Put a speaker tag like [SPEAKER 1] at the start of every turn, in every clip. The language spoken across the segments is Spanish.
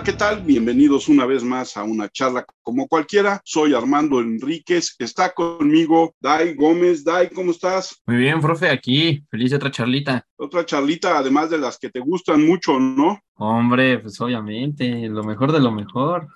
[SPEAKER 1] Hola, ¿qué tal? Bienvenidos una vez más a una charla como cualquiera. Soy Armando Enríquez. Está conmigo Dai Gómez. Dai, ¿cómo estás?
[SPEAKER 2] Muy bien, profe, aquí. Feliz de otra charlita.
[SPEAKER 1] Otra charlita, además de las que te gustan mucho, ¿no?
[SPEAKER 2] Hombre, pues obviamente, lo mejor de lo mejor.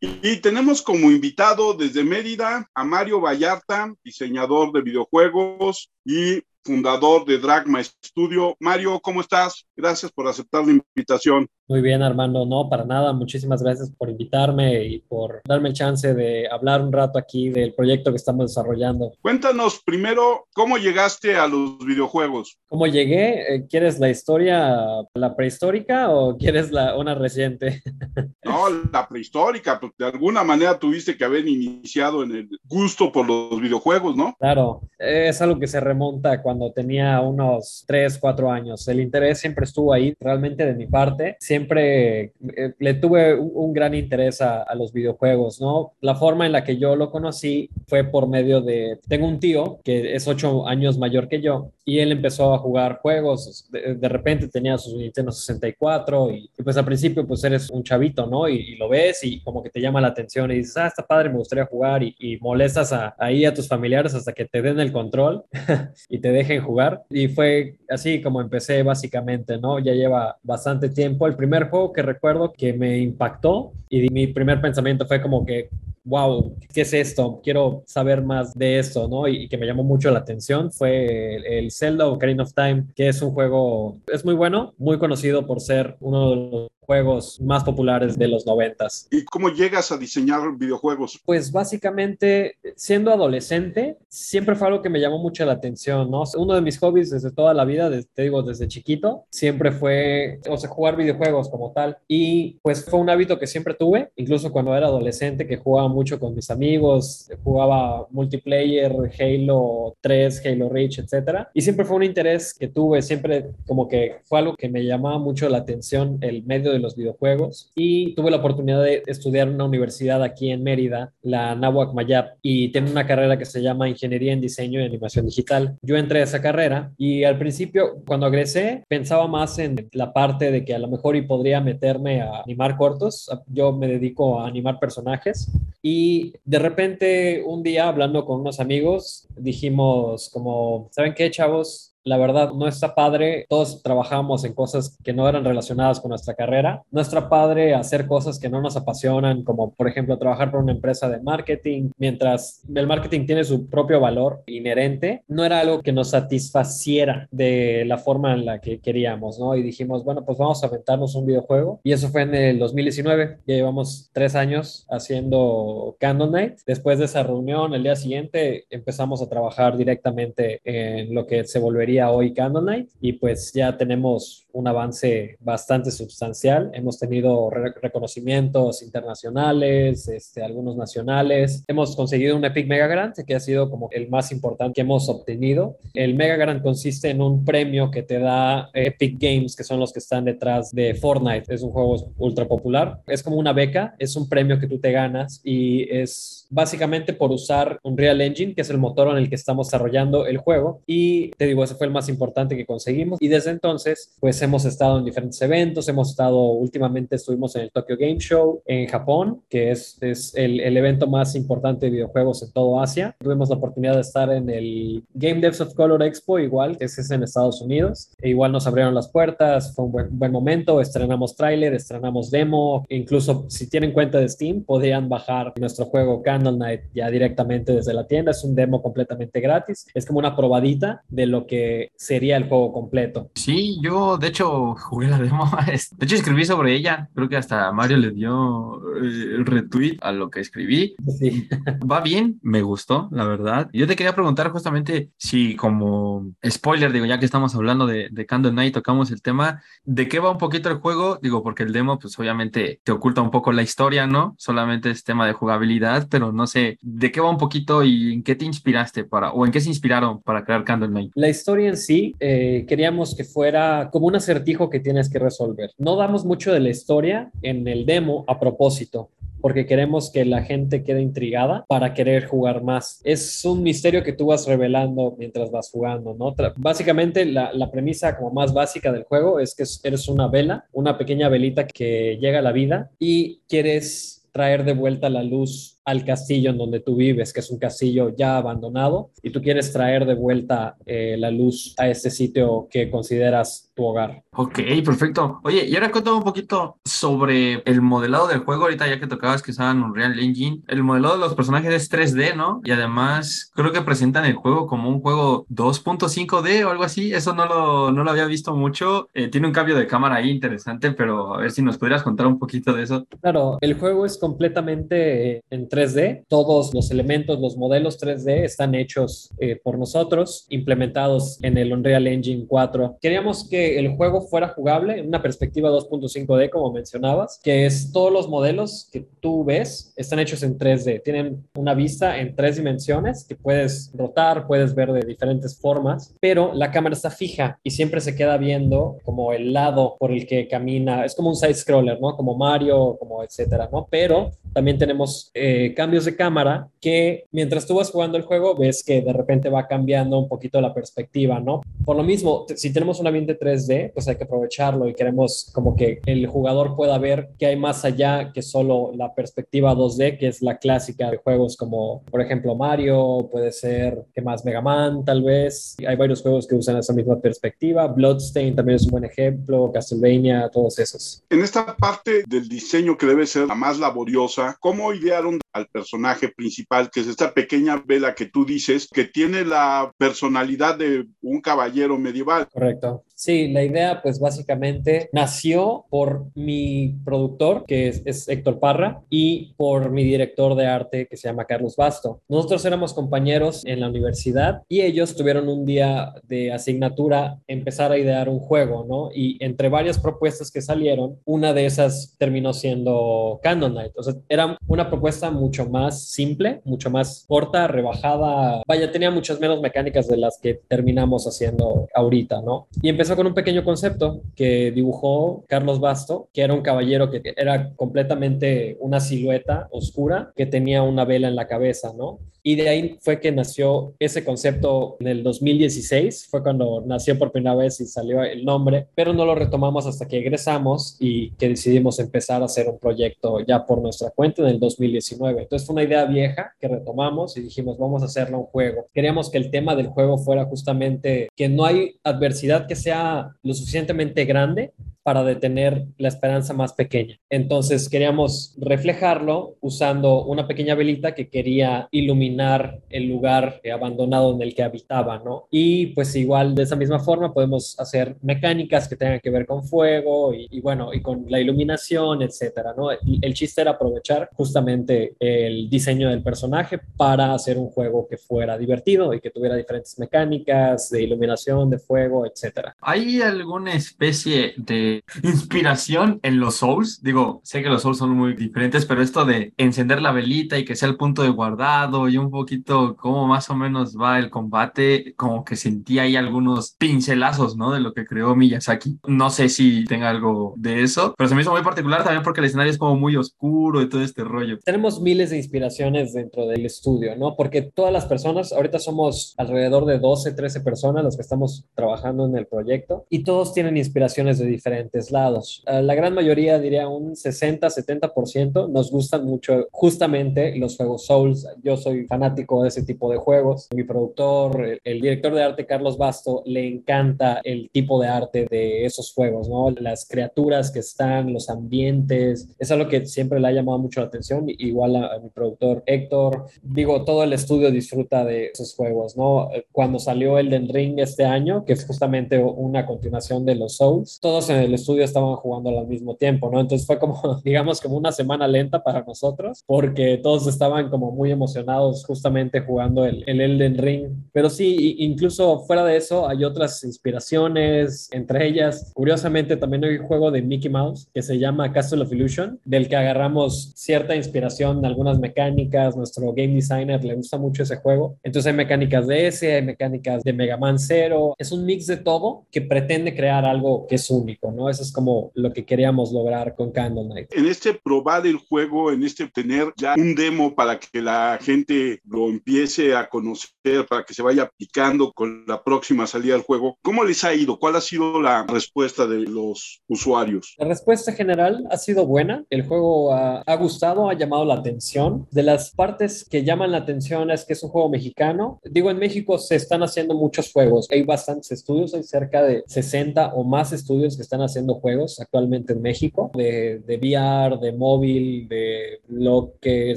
[SPEAKER 1] Y tenemos como invitado desde Mérida a Mario Vallarta, diseñador de videojuegos y fundador de Dragma Studio. Mario, ¿cómo estás? Gracias por aceptar la invitación.
[SPEAKER 3] Muy bien, Armando. No, para nada. Muchísimas gracias por invitarme y por darme el chance de hablar un rato aquí del proyecto que estamos desarrollando.
[SPEAKER 1] Cuéntanos primero cómo llegaste a los videojuegos.
[SPEAKER 3] ¿Cómo llegué? Eh, ¿Quieres la historia, la prehistórica o quieres la, una reciente?
[SPEAKER 1] No, la prehistórica, porque de alguna manera tuviste que haber iniciado en el gusto por los videojuegos, ¿no?
[SPEAKER 3] Claro, es algo que se remonta cuando tenía unos 3, 4 años. El interés siempre estuvo ahí, realmente de mi parte siempre eh, le tuve un, gran interés a, los videojuegos, ¿no? La forma en la que yo lo conocí fue por medio de, tengo un tío que es ocho años mayor que yo y él empezó a jugar juegos, de, repente tenía su Nintendo 64 y, pues al principio pues eres un chavito, ¿no? Y, lo ves y como que te llama la atención y dices, ah, está padre, me gustaría jugar y, molestas ahí a tus familiares hasta que te den el control y te dejen jugar. Y fue así como empecé básicamente, ¿no? Ya lleva bastante tiempo. El primer juego que recuerdo que me impactó y mi primer pensamiento fue como que, wow, ¿qué es esto? Quiero saber más de esto, ¿no? Y, que me llamó mucho la atención fue el, el Zelda Ocarina of Time, que es un juego, es muy bueno, muy conocido por ser uno de los juegos más populares de los noventas.
[SPEAKER 1] ¿Y cómo llegas a diseñar videojuegos?
[SPEAKER 3] Pues básicamente, siendo adolescente, siempre fue algo que me llamó mucho la atención, ¿no? Uno de mis hobbies desde toda la vida, te digo, desde chiquito, siempre fue, o sea, jugar videojuegos como tal. Y pues fue un hábito que siempre tuve, incluso cuando era adolescente, que jugaba mucho con mis amigos, jugaba multiplayer, Halo 3, Halo Reach, etcétera. Y siempre fue un interés que tuve, siempre como que fue algo que me llamaba mucho la atención, el medio de los videojuegos y tuve la oportunidad de estudiar en una universidad aquí en Mérida, la Nahuac Mayap, y tiene una carrera que se llama Ingeniería en Diseño y Animación Digital. Yo entré a esa carrera y al principio, cuando agresé, pensaba más en la parte de que a lo mejor y podría meterme a animar cortos. Yo me dedico a animar personajes y de repente un día hablando con unos amigos dijimos como, ¿saben qué, chavos? La verdad no está padre. Todos trabajamos en cosas que no eran relacionadas con nuestra carrera. No está padre hacer cosas que no nos apasionan, como por ejemplo trabajar por una empresa de marketing, mientras el marketing tiene su propio valor inherente. No era algo que nos satisfaciera de la forma en la que queríamos, ¿no? Y dijimos, bueno, pues vamos a aventarnos un videojuego. Y eso fue en el 2019. Ya llevamos tres años haciendo Candle Night. Después de esa reunión, el día siguiente empezamos a trabajar directamente en lo que se volvería hoy Candle Night y pues ya tenemos un avance bastante sustancial. Hemos tenido reconocimientos internacionales, este, algunos nacionales. Hemos conseguido un Epic Mega Grant, que ha sido como el más importante que hemos obtenido. El Mega Grant consiste en un premio que te da Epic Games, que son los que están detrás de Fortnite. Es un juego ultra popular. Es como una beca, es un premio que tú te ganas y es básicamente por usar un Real Engine, que es el motor en el que estamos desarrollando el juego. Y te digo, ese fue el más importante que conseguimos. Y desde entonces, pues hemos estado en diferentes eventos, hemos estado, últimamente estuvimos en el Tokyo Game Show en Japón, que es, es el, el, evento más importante de videojuegos en todo Asia. Tuvimos la oportunidad de estar en el Game Devs of Color Expo, igual, que es en Estados Unidos. E igual nos abrieron las puertas, fue un buen, buen momento, estrenamos tráiler, estrenamos demo, incluso si tienen cuenta de Steam, podrían bajar nuestro juego Candle Night ya directamente desde la tienda. Es un demo completamente gratis, es como una probadita de lo que sería el juego completo.
[SPEAKER 2] Sí, yo de hecho jugué la demo. De hecho, escribí sobre ella. Creo que hasta Mario le dio el eh, retweet a lo que escribí.
[SPEAKER 3] Sí.
[SPEAKER 2] Va bien, me gustó, la verdad. Yo te quería preguntar justamente si como spoiler, digo, ya que estamos hablando de, de Candle Night, tocamos el tema, ¿de qué va un poquito el juego? Digo, porque el demo, pues obviamente te oculta un poco la historia, ¿no? Solamente es tema de jugabilidad, pero no sé, ¿de qué va un poquito y en qué te inspiraste para, o en qué se inspiraron para crear Candle Night?
[SPEAKER 3] La historia en sí, eh, queríamos que fuera como un acertijo que tienes que resolver. No damos mucho de la historia en el demo a propósito porque queremos que la gente quede intrigada para querer jugar más. Es un misterio que tú vas revelando mientras vas jugando, ¿no? Básicamente la, la premisa como más básica del juego es que eres una vela, una pequeña velita que llega a la vida y quieres traer de vuelta la luz al castillo en donde tú vives, que es un castillo ya abandonado, y tú quieres traer de vuelta eh, la luz a este sitio que consideras tu hogar.
[SPEAKER 2] Ok, perfecto. Oye, y ahora cuéntame un poquito sobre el modelado del juego, ahorita ya que tocabas que usaban Unreal Engine. El modelado de los personajes es 3D, ¿no? Y además creo que presentan el juego como un juego 2.5D o algo así. Eso no lo, no lo había visto mucho. Eh, tiene un cambio de cámara ahí interesante, pero a ver si nos pudieras contar un poquito de eso.
[SPEAKER 3] Claro, el juego es completamente en 3D. Todos los elementos, los modelos 3D están hechos eh, por nosotros, implementados en el Unreal Engine 4. Queríamos que el juego fuera jugable en una perspectiva 2.5D, como mencionabas, que es todos los modelos que tú ves están hechos en 3D. Tienen una vista en tres dimensiones que puedes rotar, puedes ver de diferentes formas, pero la cámara está fija y siempre se queda viendo como el lado por el que camina. Es como un side scroller, ¿no? Como Mario, como etcétera, ¿no? Pero también tenemos eh, cambios de cámara que mientras tú vas jugando el juego ves que de repente va cambiando un poquito la perspectiva, ¿no? Por lo mismo, si tenemos un ambiente 3D, pues hay que aprovecharlo y queremos como que el jugador pueda ver que hay más allá que solo la perspectiva 2D, que es la clásica de juegos como, por ejemplo, Mario, puede ser, que más? Mega Man, tal vez. Hay varios juegos que usan esa misma perspectiva. Bloodstain también es un buen ejemplo, Castlevania, todos esos.
[SPEAKER 1] En esta parte del diseño que debe ser la más laboriosa, ¿cómo idearon al personaje principal, que es esta pequeña vela que tú dices, que tiene la personalidad de un caballero medieval.
[SPEAKER 3] Correcto. Sí, la idea pues básicamente nació por mi productor, que es, Héctor Parra, y por mi director de arte, que se llama Carlos Basto. Nosotros éramos compañeros en la universidad y ellos tuvieron un día de asignatura empezar a idear un juego, ¿no? Y entre varias propuestas que salieron, una de esas terminó siendo Candle Knight. O sea, era una propuesta mucho más simple, mucho más corta, rebajada. Vaya, tenía muchas menos mecánicas de las que terminamos haciendo ahorita, ¿no? Y empezó con un pequeño concepto que dibujó Carlos Basto, que era un caballero que era completamente una silueta oscura que tenía una vela en la cabeza, ¿no? Y de ahí fue que nació ese concepto en el 2016, fue cuando nació por primera vez y salió el nombre, pero no lo retomamos hasta que egresamos y que decidimos empezar a hacer un proyecto ya por nuestra cuenta en el 2019. Entonces fue una idea vieja que retomamos y dijimos, vamos a hacerlo un juego. Queríamos que el tema del juego fuera justamente que no hay adversidad que sea lo suficientemente grande para detener la esperanza más pequeña. Entonces queríamos reflejarlo usando una pequeña velita que quería iluminar el lugar abandonado en el que habitaba, ¿no? Y pues igual de esa misma forma podemos hacer mecánicas que tengan que ver con fuego y, bueno, y con la iluminación, etcétera, ¿no? el chiste era aprovechar justamente el diseño del personaje para hacer un juego que fuera divertido y que tuviera diferentes mecánicas de iluminación, de fuego, etcétera.
[SPEAKER 2] ¿Hay alguna especie de inspiración en los Souls. Digo, sé que los Souls son muy diferentes, pero esto de encender la velita y que sea el punto de guardado y un poquito cómo más o menos va el combate, como que sentí ahí algunos pincelazos, ¿no? De lo que creó Miyazaki. No sé si tenga algo de eso, pero se me hizo muy particular también porque el escenario es como muy oscuro y todo este rollo.
[SPEAKER 3] Tenemos miles de inspiraciones dentro del estudio, ¿no? Porque todas las personas, ahorita somos alrededor de 12, 13 personas las que estamos trabajando en el proyecto y todos tienen inspiraciones de diferentes lados. Eh, la gran mayoría, diría un 60-70%, nos gustan mucho justamente los juegos Souls. Yo soy fanático de ese tipo de juegos. Mi productor, el, director de arte Carlos Basto, le encanta el tipo de arte de esos juegos, ¿no? Las criaturas que están, los ambientes, es algo que siempre le ha llamado mucho la atención. Igual a, mi productor Héctor, digo, todo el estudio disfruta de esos juegos, ¿no? Cuando salió Elden Ring este año, que es justamente una continuación de los Souls, todos en el estudio estaban jugando al mismo tiempo, ¿no? Entonces fue como, digamos, como una semana lenta para nosotros, porque todos estaban como muy emocionados justamente jugando el, el Elden Ring. Pero sí, incluso fuera de eso, hay otras inspiraciones, entre ellas, curiosamente, también hay un juego de Mickey Mouse que se llama Castle of Illusion, del que agarramos cierta inspiración en algunas mecánicas. Nuestro game designer le gusta mucho ese juego. Entonces hay mecánicas de ese, hay mecánicas de Mega Man Zero. Es un mix de todo que pretende crear algo que es único, ¿no? ¿No? Eso es como lo que queríamos lograr con Candle Night.
[SPEAKER 1] En este probar el juego, en este tener ya un demo para que la gente lo empiece a conocer, para que se vaya picando con la próxima salida del juego, ¿cómo les ha ido? ¿Cuál ha sido la respuesta de los usuarios?
[SPEAKER 3] La respuesta general ha sido buena. El juego ha, ha gustado, ha llamado la atención. De las partes que llaman la atención es que es un juego mexicano. Digo, en México se están haciendo muchos juegos. Hay bastantes estudios, hay cerca de 60 o más estudios que están haciendo juegos actualmente en México, de, de VR, de móvil, de lo que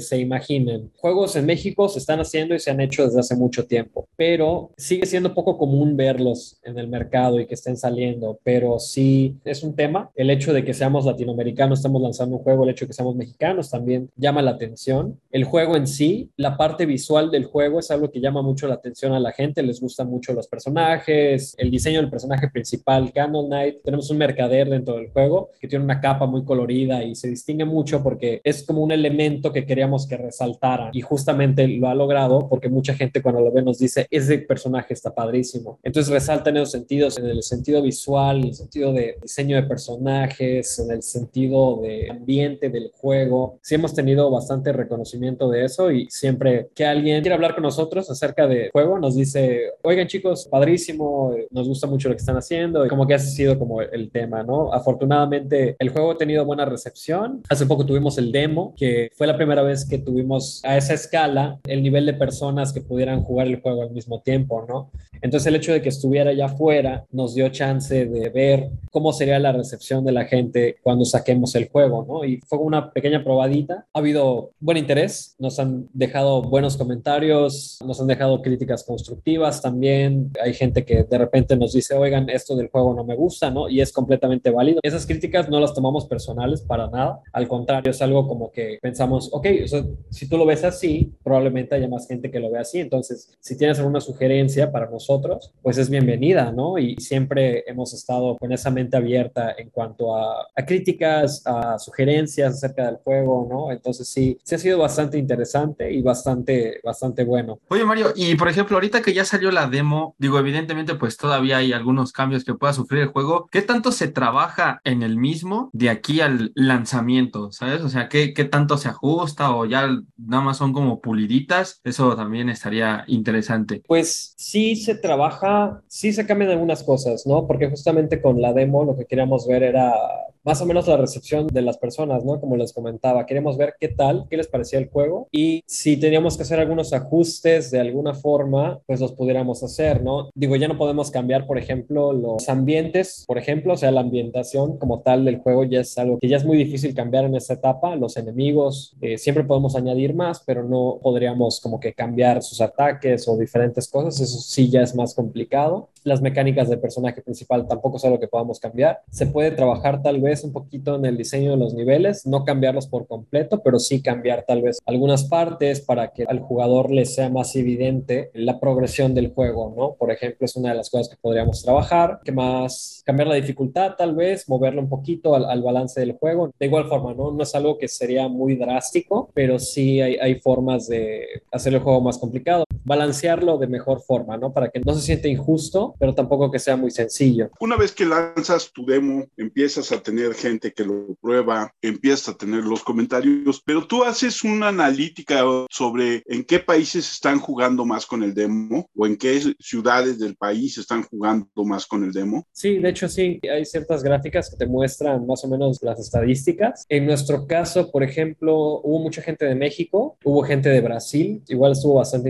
[SPEAKER 3] se imaginen. Juegos en México se están haciendo y se han hecho desde hace mucho tiempo, pero sigue siendo poco común verlos en el mercado y que estén saliendo, pero sí es un tema. El hecho de que seamos latinoamericanos, estamos lanzando un juego, el hecho de que seamos mexicanos también llama la atención. El juego en sí, la parte visual del juego es algo que llama mucho la atención a la gente, les gustan mucho los personajes, el diseño del personaje principal, Candle Knight. Tenemos un mercader dentro del juego que tiene una capa muy colorida y se distingue mucho porque es como un elemento que queríamos que resaltara y justamente lo ha logrado porque mucha gente cuando lo ve nos dice, ese personaje está padrísimo. Entonces resalta en esos sentidos, en el sentido visual, en el sentido de diseño de personajes, en el sentido de ambiente del juego. Sí hemos tenido bastante reconocimiento de eso y siempre que alguien quiere hablar con nosotros acerca del juego, nos dice, oigan chicos, padrísimo, nos gusta mucho lo que están haciendo y como que ha sido como el tema, ¿no? Afortunadamente el juego ha tenido buena recepción. Hace poco tuvimos el demo, que fue la primera vez que tuvimos a esa escala el nivel de personas que pudieran jugar el juego al mismo tiempo, ¿no? Entonces el hecho de que estuviera allá afuera nos dio chance de ver cómo sería la recepción de la gente cuando saquemos el juego, ¿no? Y fue una pequeña probadita. Ha habido buen interés, nos han dejado buenos comentarios, nos han dejado críticas constructivas también. Hay gente que de repente nos dice, oigan, esto del juego no me gusta, ¿no? Y es completamente válido. Esas críticas no las tomamos personales para nada. Al contrario, es algo como que pensamos, ok, o sea, si tú lo ves así, probablemente haya más gente que lo vea así. Entonces, si tienes alguna sugerencia para nosotros, pues es bienvenida, ¿no? Y siempre hemos estado con esa mente abierta en cuanto a, a críticas, a sugerencias acerca del juego, ¿no? Entonces, sí, sí ha sido bastante interesante y bastante, bastante bueno.
[SPEAKER 2] Oye, Mario, y por ejemplo, ahorita que ya salió la demo, digo, evidentemente, pues todavía hay algunos cambios que pueda sufrir el juego. ¿Qué tanto se trabaja en el mismo de aquí al lanzamiento? ¿Sabes? O sea, ¿qué, qué tanto se ajusta o ya nada más son como puliditas? Eso también estaría interesante.
[SPEAKER 3] Pues sí se trabaja, sí se cambian algunas cosas, ¿no? Porque justamente con la demo lo que queríamos ver era más o menos la recepción de las personas, ¿no? Como les comentaba, queríamos ver qué tal, qué les parecía el juego y si teníamos que hacer algunos ajustes de alguna forma, pues los pudiéramos hacer, ¿no? Digo, ya no podemos cambiar, por ejemplo, los ambientes, por ejemplo, o sea, la ambientación como tal del juego ya es algo que ya es muy difícil cambiar en esta etapa, los enemigos, eh, siempre podemos añadir más, pero no podríamos como que cambiar sus ataques o diferentes cosas, eso sí ya es más complicado. Las mecánicas del personaje principal tampoco es algo que podamos cambiar. Se puede trabajar tal vez un poquito en el diseño de los niveles, no cambiarlos por completo, pero sí cambiar tal vez algunas partes para que al jugador le sea más evidente la progresión del juego, ¿no? Por ejemplo, es una de las cosas que podríamos trabajar. ¿Qué más? Cambiar la dificultad tal vez, moverlo un poquito al, al balance del juego. De igual forma, ¿no? No es algo que sería muy drástico, pero sí hay, hay formas de hacer el juego más complicado. Balancearlo de mejor forma, ¿no? Para que no se siente injusto, pero tampoco que sea muy sencillo.
[SPEAKER 1] Una vez que lanzas tu demo, empiezas a tener gente que lo prueba, empiezas a tener los comentarios, pero tú haces una analítica sobre en qué países están jugando más con el demo o en qué ciudades del país están jugando más con el demo.
[SPEAKER 3] Sí, de hecho sí, hay ciertas gráficas que te muestran más o menos las estadísticas. En nuestro caso, por ejemplo, hubo mucha gente de México, hubo gente de Brasil, igual estuvo bastante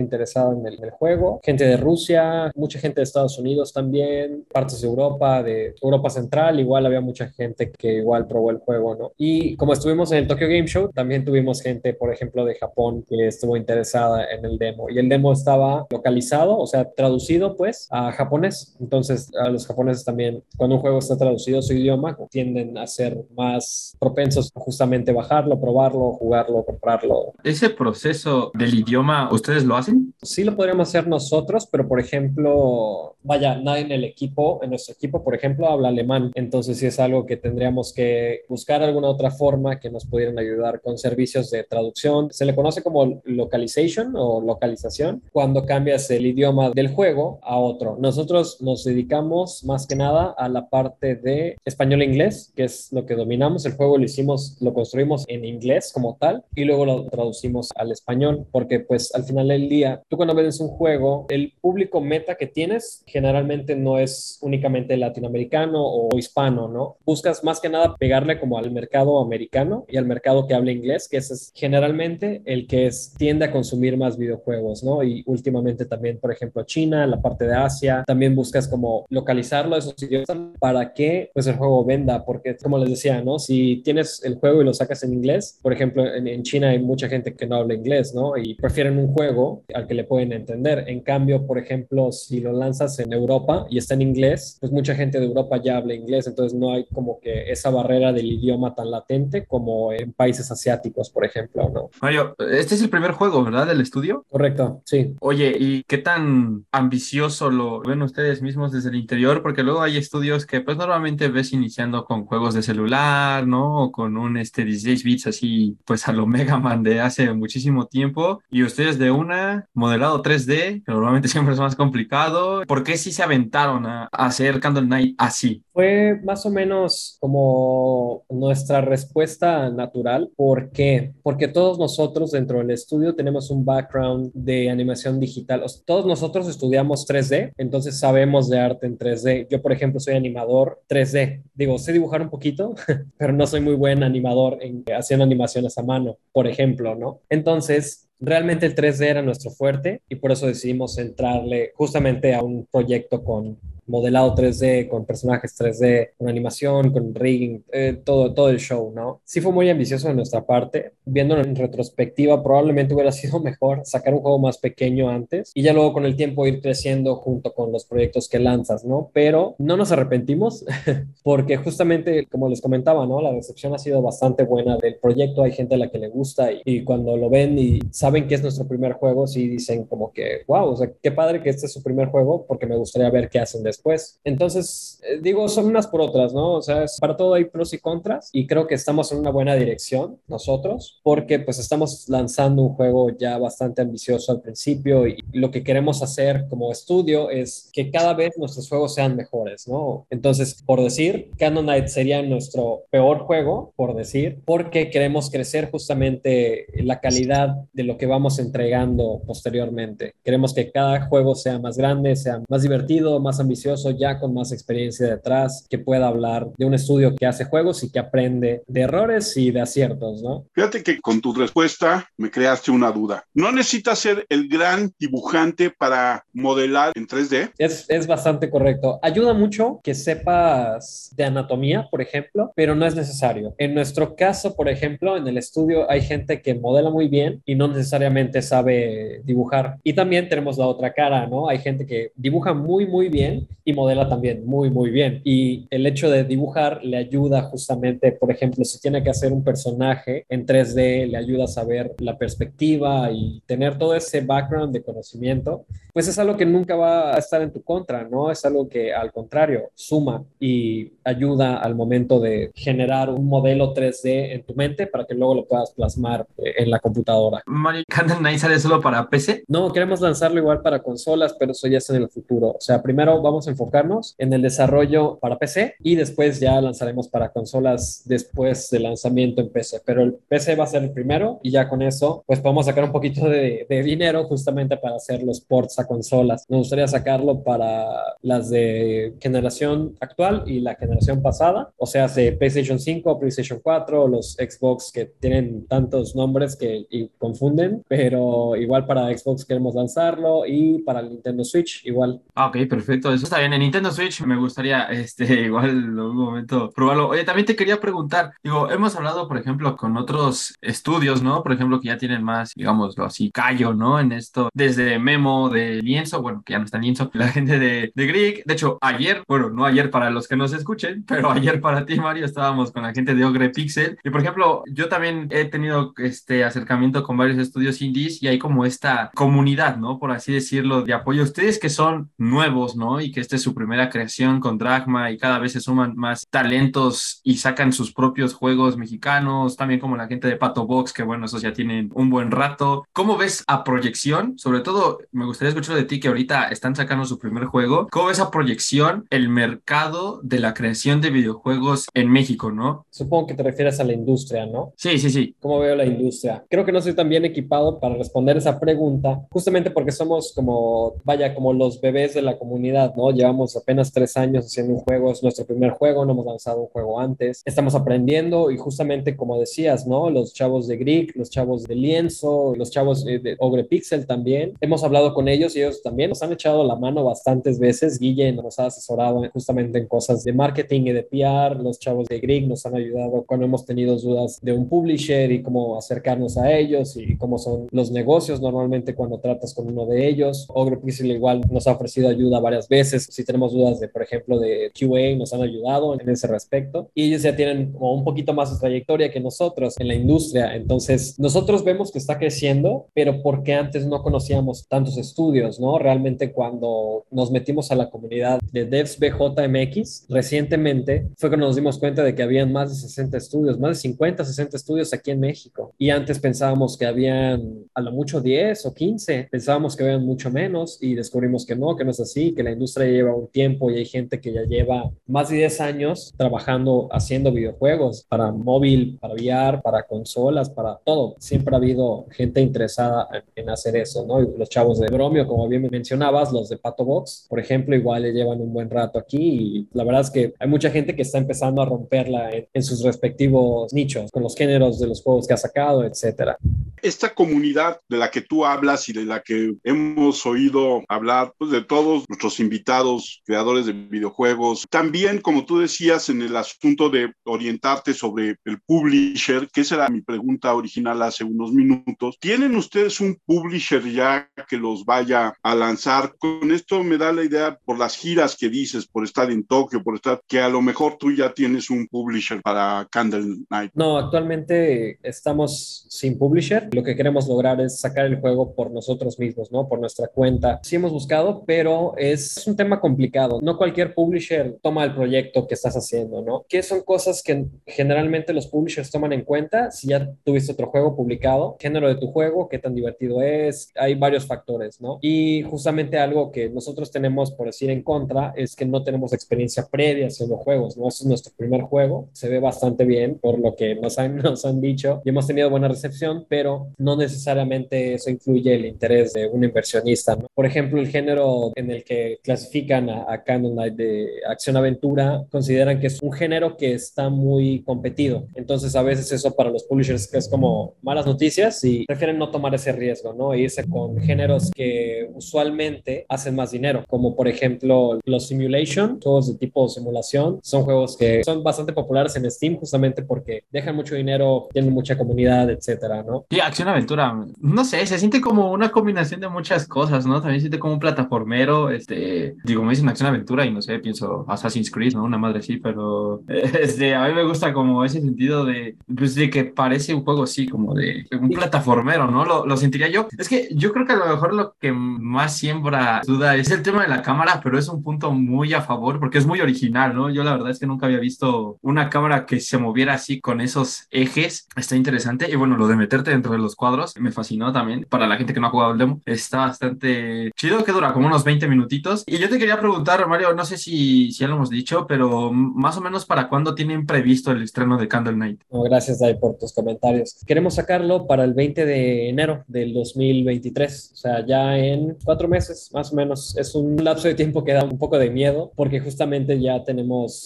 [SPEAKER 3] en el, en el juego, gente de Rusia, mucha gente de Estados Unidos también, partes de Europa, de Europa Central, igual había mucha gente que igual probó el juego, ¿no? Y como estuvimos en el Tokyo Game Show, también tuvimos gente, por ejemplo, de Japón que estuvo interesada en el demo. Y el demo estaba localizado, o sea, traducido pues a japonés. Entonces, a los japoneses también, cuando un juego está traducido a su idioma, tienden a ser más propensos a justamente bajarlo, probarlo, jugarlo, comprarlo.
[SPEAKER 2] ¿Ese proceso del idioma, ustedes lo hacen?
[SPEAKER 3] Sí lo podríamos hacer nosotros, pero por ejemplo, vaya, nadie en el equipo, en nuestro equipo, por ejemplo, habla alemán. Entonces sí es algo que tendríamos que buscar alguna otra forma que nos pudieran ayudar con servicios de traducción. Se le conoce como localization o localización cuando cambias el idioma del juego a otro. Nosotros nos dedicamos más que nada a la parte de español e inglés, que es lo que dominamos. El juego lo hicimos, lo construimos en inglés como tal y luego lo traducimos al español, porque pues al final del día, tú cuando ves un juego, el público meta que tienes generalmente no es únicamente latinoamericano o hispano, ¿no? Buscas más que nada pegarle como al mercado americano y al mercado que habla inglés, que ese es generalmente el que es, tiende a consumir más videojuegos, ¿no? Y últimamente también, por ejemplo, China, la parte de Asia, también buscas como localizarlo esos idiomas para que pues el juego venda, porque como les decía, ¿no? Si tienes el juego y lo sacas en inglés, por ejemplo, en, en China hay mucha gente que no habla inglés, ¿no? Y prefieren un juego al que le pueden entender. En cambio, por ejemplo, si lo lanzas en Europa y está en inglés, pues mucha gente de Europa ya habla inglés, entonces no hay como que esa barrera del idioma tan latente como en países asiáticos, por ejemplo, ¿no?
[SPEAKER 2] Mario, este es el primer juego, ¿verdad? Del estudio.
[SPEAKER 3] Correcto, sí.
[SPEAKER 2] Oye, ¿y qué tan ambicioso lo ven ustedes mismos desde el interior? Porque luego hay estudios que pues normalmente ves iniciando con juegos de celular, ¿no? O con un este 16 bits así, pues a lo Mega Man de hace muchísimo tiempo. Y ustedes de una, modelado 3D, que normalmente siempre es más complicado. ¿Por qué sí se aventaron a, hacer Candle Night así?
[SPEAKER 3] Fue más o menos como nuestra respuesta natural. ¿Por qué? Porque todos nosotros dentro del estudio tenemos un background de animación digital. O sea, todos nosotros estudiamos 3D, entonces sabemos de arte en 3D. Yo, por ejemplo, soy animador 3D. Digo, sé dibujar un poquito, pero no soy muy buen animador en haciendo animaciones a mano, por ejemplo, ¿no? Entonces, realmente el 3D era nuestro fuerte y por eso decidimos entrarle justamente a un proyecto con modelado 3D, con personajes 3D, con animación, con rigging, eh, todo, todo el show, ¿no? Sí fue muy ambicioso de nuestra parte. Viéndolo en retrospectiva, probablemente hubiera sido mejor sacar un juego más pequeño antes y ya luego con el tiempo ir creciendo junto con los proyectos que lanzas, ¿no? Pero no nos arrepentimos porque justamente, como les comentaba, ¿no? La recepción ha sido bastante buena del proyecto. Hay gente a la que le gusta y, y cuando lo ven y saben que es nuestro primer juego, sí dicen como que, wow, o sea, qué padre que este es su primer juego porque me gustaría ver qué hacen después. Entonces, eh, digo, son unas por otras, ¿no? O sea, es- para todo hay pros y contras y creo que estamos en una buena dirección nosotros porque pues estamos lanzando un juego ya bastante ambicioso al principio y lo que queremos hacer como estudio es que cada vez nuestros juegos sean mejores, ¿no? Entonces, por decir, Knight sería nuestro peor juego, por decir, porque queremos crecer justamente la calidad de lo que vamos entregando posteriormente. Queremos que cada juego sea más grande, sea más divertido, más ambicioso, ya con más experiencia detrás, que pueda hablar de un estudio que hace juegos y que aprende de errores y de aciertos, ¿no?
[SPEAKER 1] Fíjate que con tu respuesta me creaste una duda. No necesitas ser el gran dibujante para modelar en 3D.
[SPEAKER 3] Es, es bastante correcto. Ayuda mucho que sepas de anatomía, por ejemplo, pero no es necesario. En nuestro caso, por ejemplo, en el estudio hay gente que modela muy bien y no necesariamente sabe dibujar. Y también tenemos la otra cara, ¿no? Hay gente que dibuja muy, muy bien y modela también muy, muy bien. Y el hecho de dibujar le ayuda justamente, por ejemplo, si tiene que hacer un personaje en 3D, le ayuda a saber la perspectiva y tener todo ese background de conocimiento, pues es algo que nunca va a estar en tu contra, ¿no? Es algo que al contrario suma y ayuda al momento de generar un modelo 3D en tu mente para que luego lo puedas plasmar eh, en la computadora.
[SPEAKER 2] Mario, Knight sale solo para PC.
[SPEAKER 3] No, queremos lanzarlo igual para consolas, pero eso ya es en el futuro. O sea, primero vamos a enfocarnos en el desarrollo para PC y después ya lanzaremos para consolas después del lanzamiento en PC. Pero el PC va a ser el primero y ya con eso, pues podemos sacar un poquito de, de dinero justamente para hacer los ports a consolas. Nos gustaría sacarlo para las de generación actual y la generación pasada, o sea, de PlayStation 5, PlayStation 4, los Xbox que tienen tantos nombres que y confunden, pero igual para Xbox queremos lanzarlo y para el Nintendo Switch igual.
[SPEAKER 2] Ah, ok, perfecto. Eso está bien. En Nintendo Switch me gustaría, este, igual en algún momento probarlo. Oye, también te quería preguntar, digo, hemos hablado, por ejemplo, con otros estudios, ¿no? Por ejemplo, que ya tienen más, digámoslo así, callo, ¿no? En esto, desde Memo, de Lienzo, bueno, que ya no está Lienzo, la gente de, de Greek. De hecho, ayer, bueno, no ayer para los que nos escuchen, pero ayer para ti, Mario, estábamos con la gente de Ogre Pixel. Y, por ejemplo, yo también he tenido este acercamiento con varios estudios indies y hay como esta comunidad, ¿no? Por así decirlo, de apoyo. Ustedes que son nuevos, ¿no? Y que esta es su primera creación con Dragma y cada vez se suman más talentos y sacan sus propios juegos mexicanos, también como la gente de Pato Box, que bueno, esos ya tienen un buen rato. ¿Cómo ves a proyección? Sobre todo, me gustaría escuchar de ti que ahorita están sacando su primer juego. ¿Cómo ves a proyección el mercado de la creación de videojuegos en México, ¿no?
[SPEAKER 3] Supongo que te refieres a la industria, ¿no?
[SPEAKER 2] Sí, sí, sí.
[SPEAKER 3] ¿Cómo veo la industria? Creo que no soy tan bien equipado para responder esa pregunta, justamente porque somos como, vaya, como los bebés de la comunidad, ¿no? Llevamos apenas tres años haciendo un juego, es nuestro primer juego, no hemos lanzado un juego antes, estamos aprendiendo y justamente como decías, ¿no? Los chavos de Greek, los chavos de Lienzo, los chavos de Ogre Pixel también, hemos hablado con ellos y ellos también nos han echado la mano bastantes veces, Guille nos ha asesorado justamente en cosas de marketing y de PR, los chavos de Greek nos han ayudado cuando hemos tenido dudas de un publisher y cómo acercarnos a ellos y cómo son los negocios normalmente cuando tratas con uno de ellos. Ogre Pixel igual nos ha ofrecido ayuda varias veces. Si tenemos dudas de, por ejemplo, de QA, nos han ayudado en ese respecto. Y ellos ya tienen como un poquito más de trayectoria que nosotros en la industria. Entonces, nosotros vemos que está creciendo, pero porque antes no conocíamos tantos estudios, ¿no? Realmente cuando nos metimos a la comunidad de Devs BJMX recientemente, fue cuando nos dimos cuenta de que habían más de 60 estudios, más de 50, 60 estudios aquí en México. Y antes pensábamos que habían a lo mucho 10 o 15, pensábamos que habían mucho menos y descubrimos que no, que no es así, que la industria lleva un tiempo y hay gente que ya lleva más de 10 años trabajando, haciendo videojuegos para móvil, para VR, para consolas, para todo. Siempre ha habido gente interesada en, hacer eso, ¿no? los chavos de Bromio, como bien mencionabas, los de Pato Box, por ejemplo, igual le llevan un buen rato aquí y la verdad es que hay mucha gente que está empezando a romperla en, sus respectivos nichos, con los géneros de los juegos que ha sacado, etcétera.
[SPEAKER 1] Esta comunidad de la que tú hablas y de la que hemos oído hablar, pues de todos nuestros invitados, creadores de videojuegos, también, como tú decías, en el asunto de orientarte sobre el publisher, que esa era mi pregunta original hace unos minutos, ¿tienen ustedes un publisher ya que los vaya a lanzar? Con esto me da la idea por las giras que dices, por estar en Tokio, por estar, que a lo mejor tú ya tienes un publisher para Candle Night.
[SPEAKER 3] No, actualmente estamos sin publisher. Lo que queremos lograr es sacar el juego por nosotros mismos, ¿no? Por nuestra cuenta. Sí hemos buscado, pero es un tema complicado. No cualquier publisher toma el proyecto que estás haciendo, ¿no? Que son cosas que generalmente los publishers toman en cuenta si ya tuviste otro juego publicado, género de tu juego, qué tan divertido es, hay varios factores, ¿no? Y justamente algo que nosotros tenemos, por decir en contra, es que no tenemos experiencia previa haciendo juegos, ¿no? Este es nuestro primer juego, se ve bastante bien por lo que nos han, nos han dicho y hemos tenido buena recepción, pero no necesariamente eso incluye el interés de un inversionista, ¿no? Por ejemplo, el género en el que clasifican a, a Canon Light de acción-aventura, consideran que es un género que está muy competido. Entonces, a veces eso para los publishers es como malas noticias y prefieren no tomar ese riesgo, ¿no? E irse con géneros que usualmente hacen más dinero, como por ejemplo los simulation, juegos de tipo simulación, son juegos que son bastante populares en Steam justamente porque dejan mucho dinero, tienen mucha comunidad, etcétera, ¿no?
[SPEAKER 2] Y acción-aventura, no sé, se siente como una combinación de muchas cosas, ¿no? También se siente como un plataformero, este, digo, me dicen acción-aventura y no sé, pienso Assassin's Creed, ¿no? Una madre así, pero este, a mí me gusta como ese sentido de, pues, de que parece un juego así, como de un plataformero, ¿no? Lo, lo sentiría yo. Es que yo creo que a lo mejor lo que más siembra duda es el tema de la cámara, pero es un punto muy a favor porque es muy original, ¿no? Yo la verdad es que nunca había visto una cámara que se moviera así con esos ejes. Está interesante. Y bueno, lo de meterte dentro de los cuadros me fascinó también. Para la gente que no ha jugado el demo, está bastante chido, que dura como unos 20 minutitos. Y yo te quería preguntar, Mario, no sé si, si ya lo hemos dicho, pero más o menos para cuándo tienen previsto el estreno de Candle Night.
[SPEAKER 3] gracias, Dai, por tus comentarios. Queremos sacarlo para el 20 de enero del 2023, o sea, ya en cuatro meses, más o menos. Es un lapso de tiempo que da un poco de miedo, porque justamente ya tenemos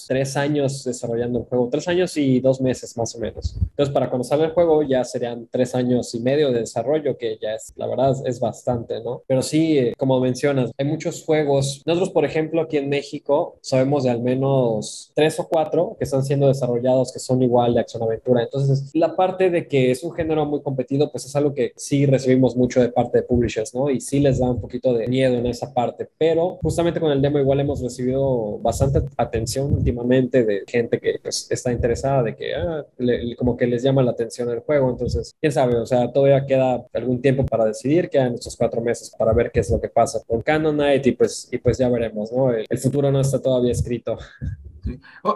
[SPEAKER 3] tres años desarrollando el juego, tres años y dos meses más o menos. Entonces, para cuando salga el juego, ya serían tres años y medio de desarrollo, que ya es, la verdad, es bastante, ¿no? Pero sí, eh, como mencionas, hay muchos juegos. Nosotros, por ejemplo, aquí en México, sabemos de al menos tres o cuatro que están siendo desarrollados que son igual de acción aventura. Entonces, la parte de que es un género muy competido, pues es algo que sí recibimos mucho de parte de publishers, ¿no? Y sí les da un poquito de miedo en esa parte, pero justamente con el demo igual hemos recibido bastante atención últimamente de gente que pues, está interesada, de que ah, como que les llama la atención el juego. Entonces, quién sabe, o sea, todavía queda algún tiempo para decidir, quedan estos cuatro meses para ver qué es lo que pasa con Canon Knight y pues, y pues ya veremos, ¿no? el futuro no está todavía escrito.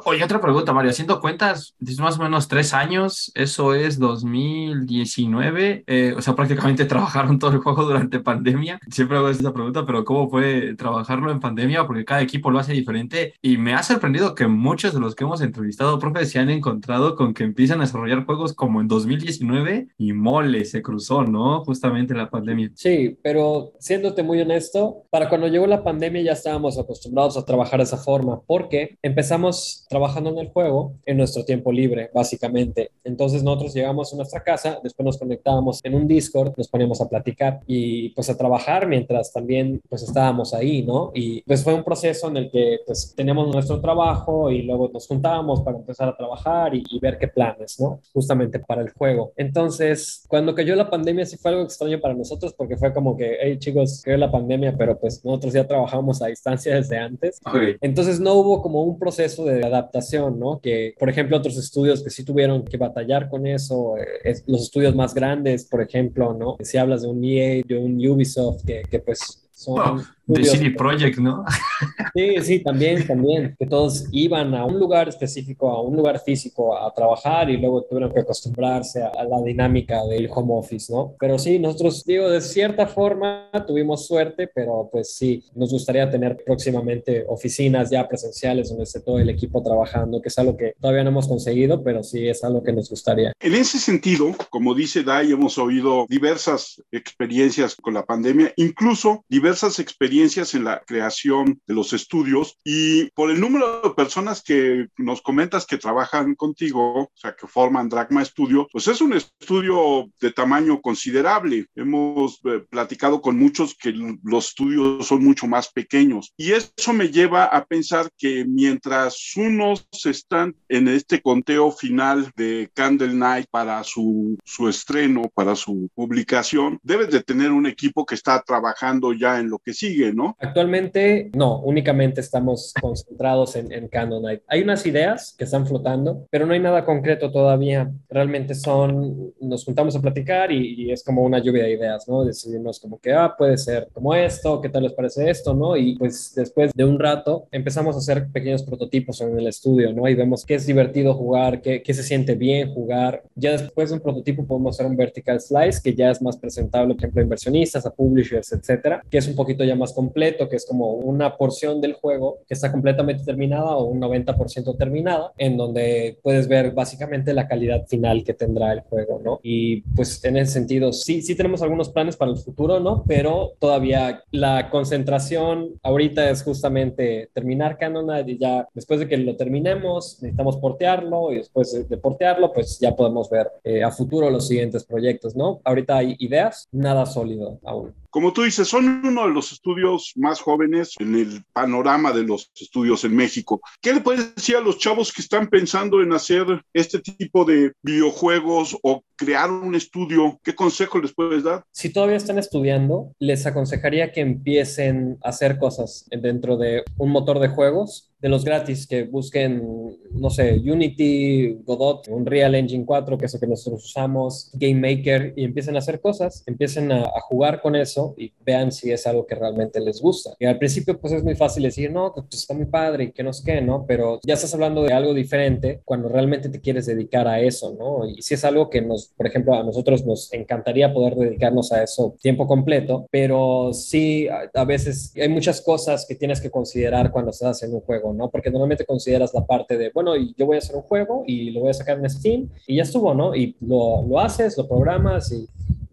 [SPEAKER 2] Oye, otra pregunta, Mario. Haciendo cuentas, dices más o menos tres años, eso es 2019. Eh, o sea, prácticamente trabajaron todo el juego durante pandemia. Siempre hago esa pregunta, pero ¿cómo fue trabajarlo en pandemia? Porque cada equipo lo hace diferente. Y me ha sorprendido que muchos de los que hemos entrevistado, profes, se han encontrado con que empiezan a desarrollar juegos como en 2019 y mole, se cruzó, ¿no? Justamente la pandemia.
[SPEAKER 3] Sí, pero siéndote muy honesto, para cuando llegó la pandemia ya estábamos acostumbrados a trabajar de esa forma, porque empezamos trabajando en el juego en nuestro tiempo libre, básicamente. Entonces nosotros llegamos a nuestra casa, después nos conectábamos en un Discord, nos poníamos a platicar y pues a trabajar mientras también pues estábamos ahí, ¿no? Y pues fue un proceso en el que pues teníamos nuestro trabajo y luego nos juntábamos para empezar a trabajar y, y ver qué planes, ¿no? Justamente para el juego. Entonces, cuando cayó la pandemia sí fue algo extraño para nosotros porque fue como que, hey chicos, cayó la pandemia, pero pues nosotros ya trabajamos a distancia desde antes. Entonces no hubo como un proceso de adaptación, ¿no? Que, por ejemplo, otros estudios que sí tuvieron que batallar con eso, eh, los estudios más grandes, por ejemplo, ¿no? Si hablas de un EA, de un Ubisoft, que, que pues son
[SPEAKER 2] de CD Projekt, ¿no?
[SPEAKER 3] Sí, sí, también, también, que todos iban a un lugar específico, a un lugar físico a trabajar y luego tuvieron que acostumbrarse a, la dinámica del home office, ¿no? Pero sí, nosotros, digo, de cierta forma tuvimos suerte, pero pues sí, nos gustaría tener próximamente oficinas ya presenciales donde esté todo el equipo trabajando, que es algo que todavía no hemos conseguido, pero sí es algo que nos gustaría.
[SPEAKER 1] En ese sentido, como dice Dai, hemos oído diversas experiencias con la pandemia, incluso diversas experiencias en la creación de los estudios y por el número de personas que nos comentas que trabajan contigo, o sea, que forman Dragma Studio, pues es un estudio de tamaño considerable. Hemos eh, platicado con muchos que los estudios son mucho más pequeños y eso me lleva a pensar que mientras unos están en este conteo final de Candle Night para su, su estreno, para su publicación, debes de tener un equipo que está trabajando ya en lo que sigue ¿no?
[SPEAKER 3] Actualmente no, únicamente estamos concentrados en, en Candlelight. Hay unas ideas que están flotando, pero no hay nada concreto todavía. Realmente son, nos juntamos a platicar y, es como una lluvia de ideas, ¿no? Decidimos como que, ah, puede ser como esto, ¿qué tal les parece esto, no? Y pues después de un rato empezamos a hacer pequeños prototipos en el estudio, ¿no? Y vemos qué es divertido jugar, qué, qué se siente bien jugar. Ya después de un prototipo podemos hacer un vertical slice que ya es más presentable, por ejemplo, a inversionistas, a publishers, etcétera, que es un poquito ya más completo, que es como una porción del juego que está completamente terminada o un 90% terminada, en donde puedes ver básicamente la calidad final que tendrá el juego, ¿no? Y pues en ese sentido, sí, sí tenemos algunos planes para el futuro, ¿no? Pero todavía la concentración ahorita es justamente terminar Canon y ya después de que lo terminemos, necesitamos portearlo y después de portearlo, pues ya podemos ver eh, a futuro los siguientes proyectos, ¿no? Ahorita hay ideas, nada sólido aún.
[SPEAKER 1] Como tú dices, son uno de los estudios más jóvenes en el panorama de los estudios en México. ¿Qué le puedes decir a los chavos que están pensando en hacer este tipo de videojuegos o crear un estudio? ¿Qué consejo les puedes dar?
[SPEAKER 3] Si todavía están estudiando, les aconsejaría que empiecen a hacer cosas dentro de un motor de juegos de los gratis que busquen, no sé, Unity, Godot, Unreal Engine 4, que es lo que nosotros usamos, Game Maker, y empiecen a hacer cosas, empiecen a, a, jugar con eso y vean si es algo que realmente les gusta. Y al principio, pues es muy fácil decir, no, pues está muy padre y que no sé qué, ¿no? Pero ya estás hablando de algo diferente cuando realmente te quieres dedicar a eso, ¿no? Y si es algo que nos, por ejemplo, a nosotros nos encantaría poder dedicarnos a eso tiempo completo, pero sí, a, a veces hay muchas cosas que tienes que considerar cuando estás haciendo un juego ¿no? Porque normalmente consideras la parte de, bueno, yo voy a hacer un juego y lo voy a sacar en Steam y ya estuvo, ¿no? Y lo, lo haces, lo programas y,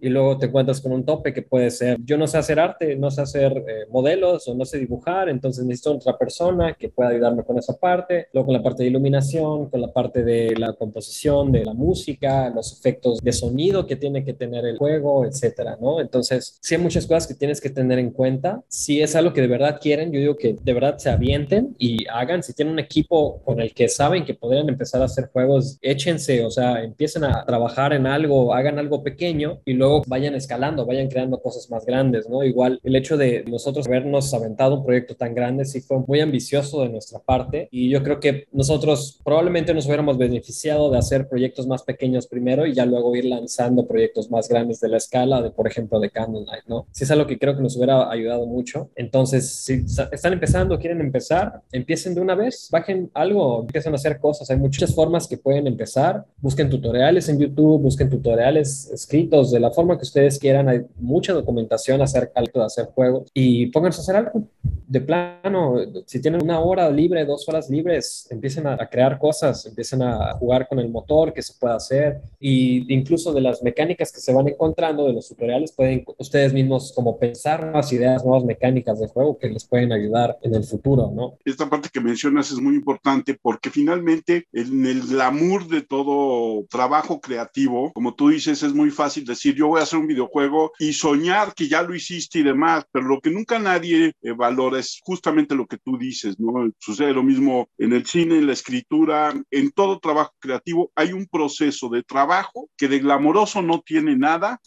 [SPEAKER 3] y luego te encuentras con un tope que puede ser, yo no sé hacer arte, no sé hacer eh, modelos o no sé dibujar, entonces necesito otra persona que pueda ayudarme con esa parte, luego con la parte de iluminación, con la parte de la composición, de la música, los efectos de sonido que tiene que tener el juego, etcétera, ¿no? Entonces, sí hay muchas cosas que tienes que tener en cuenta. Si es algo que de verdad quieren, yo digo que de verdad se avienten y hagan, si tienen un equipo con el que saben que podrían empezar a hacer juegos, échense, o sea, empiecen a trabajar en algo, hagan algo pequeño y luego vayan escalando, vayan creando cosas más grandes, ¿no? Igual el hecho de nosotros habernos aventado un proyecto tan grande sí fue muy ambicioso de nuestra parte y yo creo que nosotros probablemente nos hubiéramos beneficiado de hacer proyectos más pequeños primero y ya luego ir lanzando proyectos más grandes de la escala de, por ejemplo, de Candlelight, ¿no? Sí es algo que creo que nos hubiera ayudado mucho. Entonces, si están empezando, quieren empezar, empiecen de una vez, bajen algo, empiecen a hacer cosas. Hay muchas formas que pueden empezar. Busquen tutoriales en YouTube, busquen tutoriales escritos de la forma que ustedes quieran. Hay mucha documentación acerca de hacer juegos y pónganse a hacer algo. De plano, si tienen una hora libre, dos horas libres, empiecen a, crear cosas, empiecen a jugar con el motor que se puede hacer y incluso de las mecánicas que se van encontrando de los tutoriales pueden ustedes mismos como pensar nuevas ideas, nuevas mecánicas de juego que les pueden ayudar en el futuro, ¿no?
[SPEAKER 1] Esta parte que mencionas es muy importante porque finalmente en el glamour de todo trabajo creativo, como tú dices, es muy fácil decir yo voy a hacer un videojuego y soñar que ya lo hiciste y demás, pero lo que nunca nadie eh, valora es justamente lo que tú dices, ¿no? Sucede lo mismo en el cine, en la escritura, en todo trabajo creativo hay un proceso de trabajo que de glamoroso no tiene nada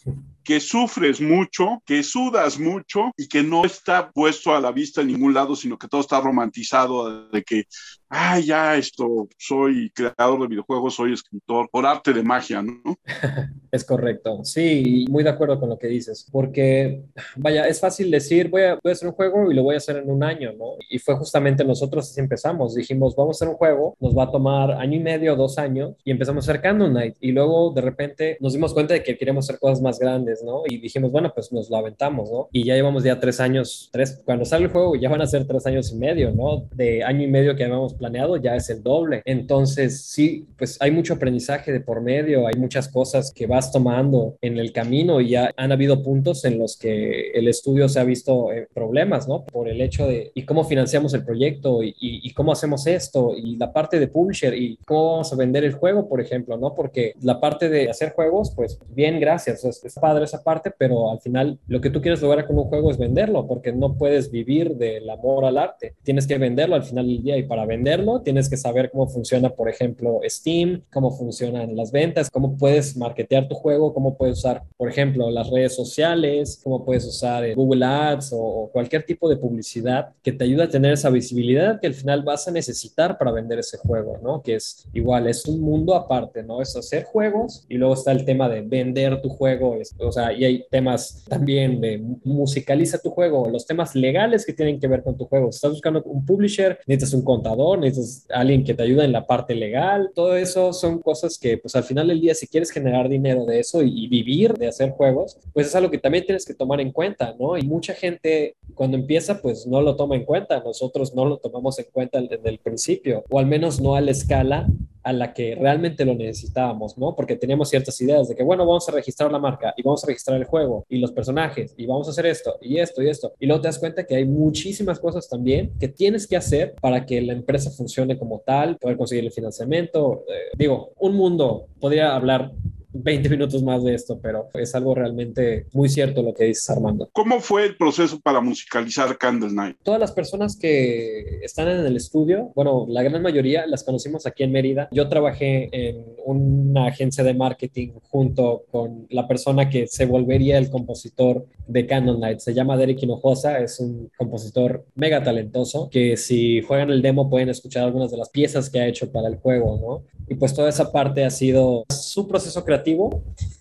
[SPEAKER 1] que sufres mucho, que sudas mucho y que no está puesto a la vista en ningún lado, sino que todo está romantizado de que, ay, ya esto, soy creador de videojuegos, soy escritor, por arte de magia, ¿no?
[SPEAKER 3] Es correcto, sí, muy de acuerdo con lo que dices, porque, vaya, es fácil decir, voy a, hacer un juego y lo voy a hacer en un año, ¿no? Y fue justamente nosotros así empezamos, dijimos, vamos a hacer un juego, nos va a tomar año y medio, dos años, y empezamos a hacer Candle Night, y luego de repente nos dimos cuenta de que queríamos hacer cosas más grandes, ¿no? Y dijimos, bueno, pues nos lo aventamos, ¿no? Y ya llevamos ya tres años, tres, cuando sale el juego ya van a ser tres años y medio, ¿no? De año y medio que habíamos planeado ya es el doble. Entonces, sí, pues hay mucho aprendizaje de por medio, hay muchas cosas que vas tomando en el camino y ya han habido puntos en los que el estudio se ha visto eh, problemas, ¿no? Por el hecho de, ¿y cómo financiamos el proyecto? Y, y, cómo hacemos esto? Y la parte de publisher y cómo vamos a vender el juego, por ejemplo, ¿no? Porque la parte de hacer juegos, pues bien, gracias, es, es padre esa parte, pero al final lo que tú quieres lograr con un juego es venderlo, porque no puedes vivir del amor al arte. Tienes que venderlo al final del día y para venderlo tienes que saber cómo funciona, por ejemplo, Steam, cómo funcionan las ventas, cómo puedes marketear tu juego, cómo puedes usar, por ejemplo, las redes sociales, cómo puedes usar eh, Google Ads o cualquier tipo de publicidad que te ayude a tener esa visibilidad que al final vas a necesitar para vender ese juego, ¿no? Que es igual, es un mundo aparte, ¿no? Es hacer juegos y luego está el tema de vender tu juego, o sea, y hay temas también de musicaliza tu juego, los temas legales que tienen que ver con tu juego. Si estás buscando un publisher, necesitas un contador, necesitas alguien que te ayude en la parte legal. Todo eso son cosas que, pues al final del día, si quieres generar dinero de eso y, vivir de hacer juegos, pues es algo que también tienes que tomar en cuenta, ¿no? Y mucha gente cuando empieza, pues no lo toma en cuenta. Nosotros no lo tomamos en cuenta desde el principio, o al menos no a la escala a la que realmente lo necesitábamos, ¿no? Porque teníamos ciertas ideas de que, bueno, vamos a registrar la marca y vamos a registrar el juego y los personajes y vamos a hacer esto y esto y esto. Y luego te das cuenta que hay muchísimas cosas también que tienes que hacer para que la empresa funcione como tal, poder conseguir el financiamiento. Eh, digo, un mundo, podría hablar 20 minutos más de esto, pero es algo realmente muy cierto lo que dices, Armando.
[SPEAKER 1] ¿Cómo fue el proceso para musicalizar Candle Night?
[SPEAKER 3] Todas las personas que están en el estudio, bueno, la gran mayoría las conocimos aquí en Mérida. Yo trabajé en una agencia de marketing junto con la persona que se volvería el compositor de Candle Night. Se llama Derek Hinojosa, es un compositor mega talentoso que si juegan el demo pueden escuchar algunas de las piezas que ha hecho para el juego, ¿no? Y pues toda esa parte ha sido su proceso creativo.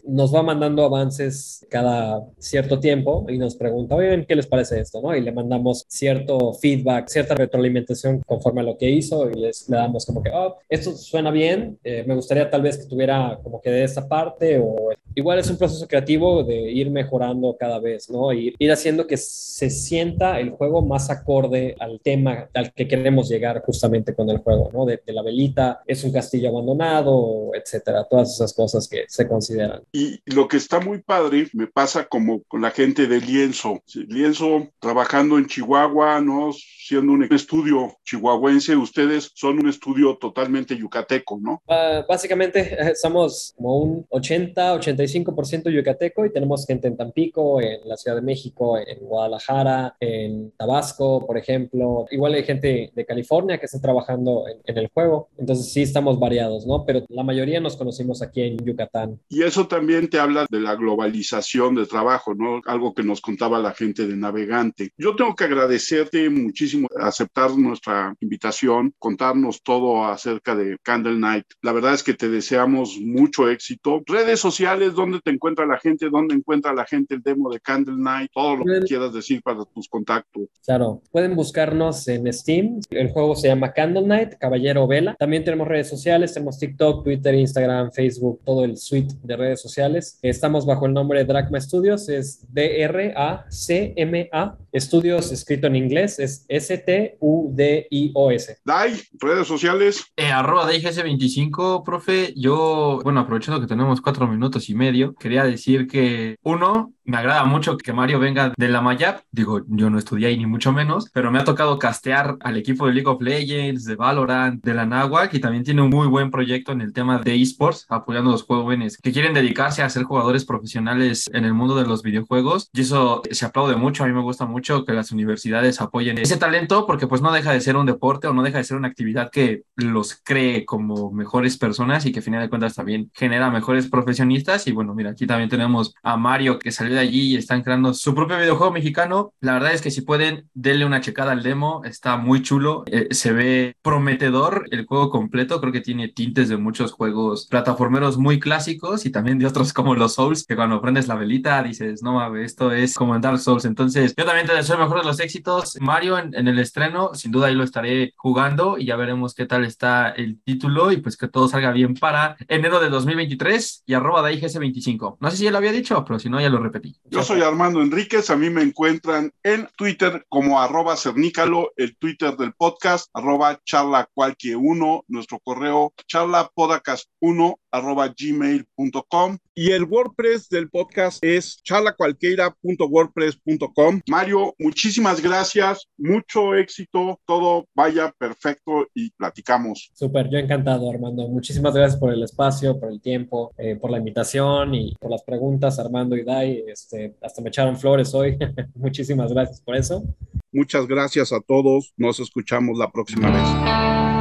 [SPEAKER 3] Nos va mandando avances cada cierto tiempo y nos pregunta, oigan, ¿qué les parece esto? ¿no? Y le mandamos cierto feedback, cierta retroalimentación conforme a lo que hizo y les le damos como que, oh, esto suena bien, eh, me gustaría tal vez que tuviera como que de esa parte o igual es un proceso creativo de ir mejorando cada vez, ¿no? Y ir haciendo que se sienta el juego más acorde al tema al que queremos llegar justamente con el juego, ¿no? De, de la velita, es un castillo abandonado, etcétera, todas esas cosas que se consideran.
[SPEAKER 1] Y lo que está muy padre, me pasa como con la gente de Lienzo. Lienzo trabajando en Chihuahua, ¿no? Siendo un estudio chihuahuense, ustedes son un estudio totalmente yucateco, ¿no?
[SPEAKER 3] Uh, básicamente somos como un 80-85% yucateco y tenemos gente en Tampico, en la Ciudad de México, en Guadalajara, en Tabasco, por ejemplo. Igual hay gente de California que está trabajando en, en el juego. Entonces sí estamos variados, ¿no? Pero la mayoría nos conocimos aquí en Yucatán.
[SPEAKER 1] Y eso también te habla de la globalización de trabajo, ¿no? Algo que nos contaba la gente de Navegante. Yo tengo que agradecerte muchísimo aceptar nuestra invitación, contarnos todo acerca de Candle Night. La verdad es que te deseamos mucho éxito. Redes sociales, ¿dónde te encuentra la gente? ¿Dónde encuentra la gente el demo de Candle Night? Todo lo que quieras decir para tus contactos.
[SPEAKER 3] Claro, pueden buscarnos en Steam. El juego se llama Candle Night, Caballero Vela. También tenemos redes sociales, tenemos TikTok, Twitter, Instagram, Facebook, todo el suite de redes sociales. Estamos bajo el nombre de Dracma Studios, es D-R-A-C-M-A. Estudios escrito en inglés es S-T-U-D-I-O-S.
[SPEAKER 1] Dai, redes sociales.
[SPEAKER 2] Eh, arroba DIGS25, profe. Yo, bueno, aprovechando que tenemos cuatro minutos y medio, quería decir que uno, me agrada mucho que Mario venga de la Mayap. Digo, yo no estudié ahí ni mucho menos, pero me ha tocado castear al equipo de League of Legends, de Valorant, de la Nahuac y también tiene un muy buen proyecto en el tema de esports, apoyando los jóvenes que quieren dedicarse a ser jugadores profesionales en el mundo de los videojuegos. Y eso se aplaude mucho. A mí me gusta mucho que las universidades apoyen ese talento porque pues no deja de ser un deporte o no deja de ser una actividad que los cree como mejores personas y que a final de cuentas también genera mejores profesionistas. Y bueno, mira, aquí también tenemos a Mario que salió de allí y están creando su propio videojuego mexicano. La verdad es que si pueden, denle una checada al demo. Está muy chulo. Eh, se ve prometedor el juego completo. Creo que tiene tintes de muchos juegos plataformeros muy clásicos y también de otros como los Souls, que cuando prendes la velita dices, no mames, esto es como en Dark Souls. Entonces, yo también te deseo mejor de los éxitos. Mario, en, el estreno, sin duda ahí lo estaré jugando y ya veremos qué tal está el título y pues que todo salga bien para enero de 2023 y arroba de IGS25. No sé si ya lo había dicho, pero si no, ya lo repetí.
[SPEAKER 1] Yo soy Armando Enríquez, a mí me encuentran en Twitter como arroba cernícalo, el Twitter del podcast, arroba charla cualquier uno, nuestro correo charlapodcast1 arroba gmail.com y el WordPress del podcast es charlacualquiera.wordpress.com. Mario, muchísimas gracias, mucho éxito, todo vaya perfecto y platicamos.
[SPEAKER 3] Súper, yo encantado Armando, muchísimas gracias por el espacio, por el tiempo, eh, por la invitación y por las preguntas Armando y Dai, este, hasta me echaron flores hoy, muchísimas gracias por eso.
[SPEAKER 1] Muchas gracias a todos, nos escuchamos la próxima vez.